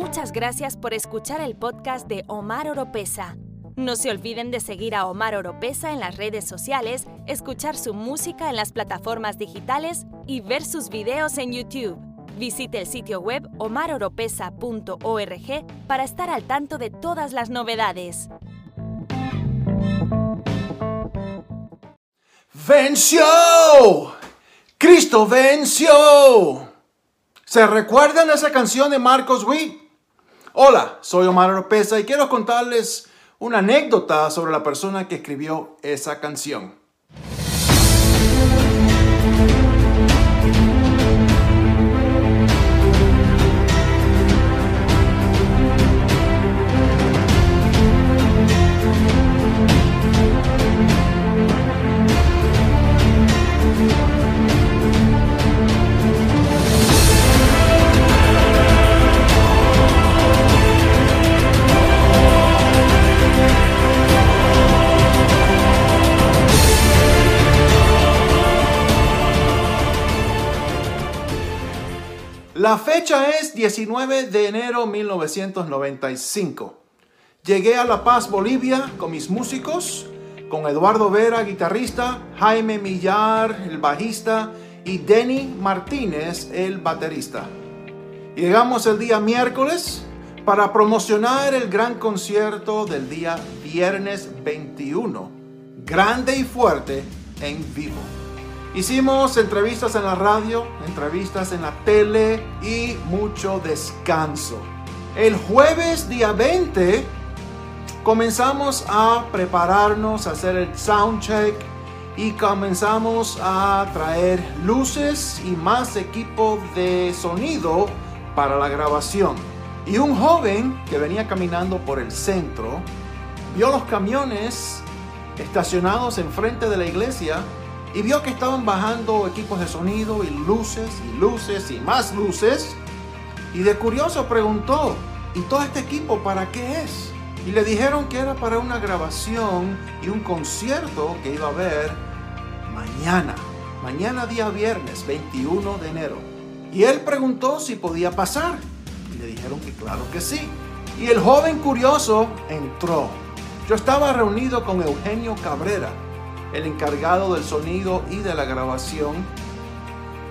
Muchas gracias por escuchar el podcast de Omar Oropesa. No se olviden de seguir a Omar Oropesa en las redes sociales, escuchar su música en las plataformas digitales y ver sus videos en YouTube. Visite el sitio web omaroropesa.org para estar al tanto de todas las novedades. ¡Venció! ¡Cristo venció! ¿Se recuerdan esa canción de Marcos Witt? Hola, soy Omar Oropesa y quiero contarles una anécdota sobre la persona que escribió esa canción. La fecha es 19 de enero 1995. Llegué a La Paz, Bolivia, con mis músicos, con Eduardo Vera, guitarrista, Jaime Millar, el bajista, y Denny Martínez, el baterista. Llegamos el día miércoles para promocionar el gran concierto del día viernes 21, grande y fuerte en vivo. Hicimos entrevistas en la radio, entrevistas en la tele y mucho descanso. El jueves día 20 comenzamos a prepararnos, a hacer el sound check y comenzamos a traer luces y más equipo de sonido para la grabación. Y un joven que venía caminando por el centro vio los camiones estacionados enfrente de la iglesia y vio que estaban bajando equipos de sonido y luces y luces y más luces. Y de curioso preguntó, ¿y todo este equipo para qué es? Y le dijeron que era para una grabación y un concierto que iba a haber mañana, mañana día viernes 21 de enero. Y él preguntó si podía pasar. Y le dijeron que claro que sí. Y el joven curioso entró. Yo estaba reunido con Eugenio Cabrera, el encargado del sonido y de la grabación.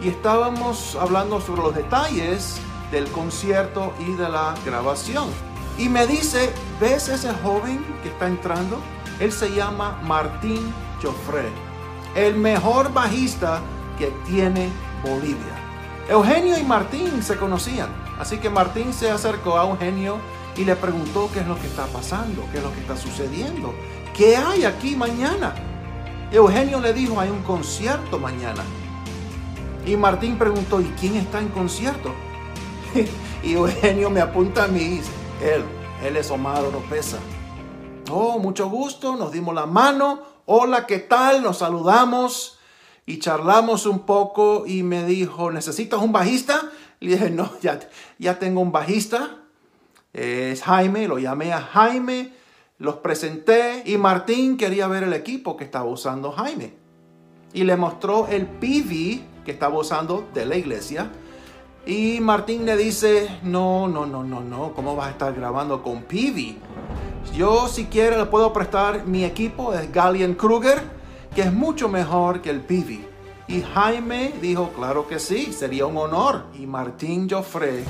Y estábamos hablando sobre los detalles del concierto y de la grabación. Y me dice, ¿ves ese joven que está entrando? Él se llama Martín Joffre, el mejor bajista que tiene Bolivia. Eugenio y Martín se conocían, así que Martín se acercó a Eugenio y le preguntó qué es lo que está pasando, qué es lo que está sucediendo, qué hay aquí mañana. Eugenio le dijo, hay un concierto mañana. Y Martín preguntó, ¿y quién está en concierto? y Eugenio me apunta a mí, él, él es Omar Oropesa. Oh, mucho gusto, nos dimos la mano, hola, ¿qué tal? Nos saludamos y charlamos un poco y me dijo, ¿necesitas un bajista? Le dije, no, ya, ya tengo un bajista, es Jaime, lo llamé a Jaime los presenté y Martín quería ver el equipo que estaba usando Jaime. Y le mostró el PV que estaba usando de la iglesia. Y Martín le dice, no, no, no, no, no, ¿cómo vas a estar grabando con PV? Yo si quiere le puedo prestar mi equipo, es Gallian Kruger, que es mucho mejor que el PV. Y Jaime dijo, claro que sí, sería un honor. Y Martín Joffre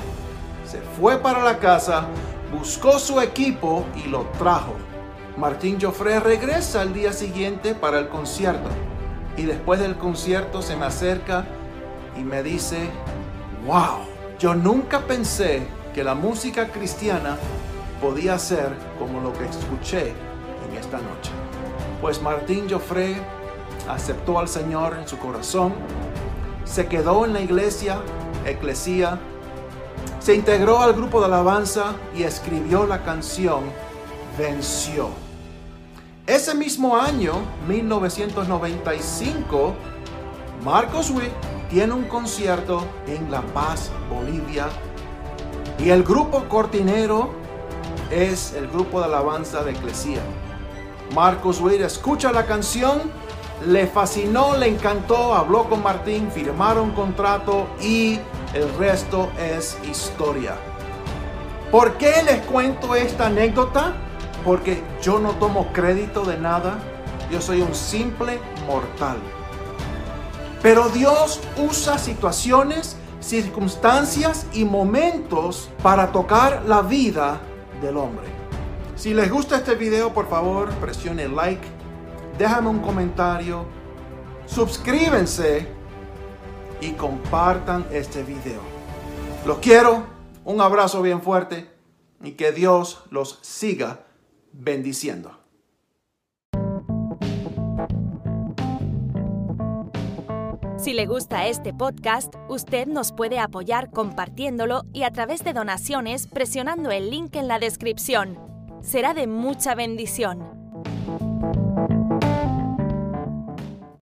se fue para la casa, buscó su equipo y lo trajo. Martín Joffre regresa al día siguiente para el concierto y después del concierto se me acerca y me dice, wow, yo nunca pensé que la música cristiana podía ser como lo que escuché en esta noche. Pues Martín Joffre aceptó al Señor en su corazón, se quedó en la iglesia, eclesía, se integró al grupo de alabanza y escribió la canción Venció. Ese mismo año, 1995, Marcos Witt tiene un concierto en La Paz, Bolivia, y el grupo cortinero es el grupo de alabanza de Eclesia. Marcos Witt escucha la canción, le fascinó, le encantó, habló con Martín, firmaron contrato y el resto es historia. ¿Por qué les cuento esta anécdota? Porque yo no tomo crédito de nada. Yo soy un simple mortal. Pero Dios usa situaciones, circunstancias y momentos para tocar la vida del hombre. Si les gusta este video, por favor, presione like, déjame un comentario, suscríbanse y compartan este video. Los quiero, un abrazo bien fuerte y que Dios los siga bendiciendo. Si le gusta este podcast, usted nos puede apoyar compartiéndolo y a través de donaciones presionando el link en la descripción. Será de mucha bendición.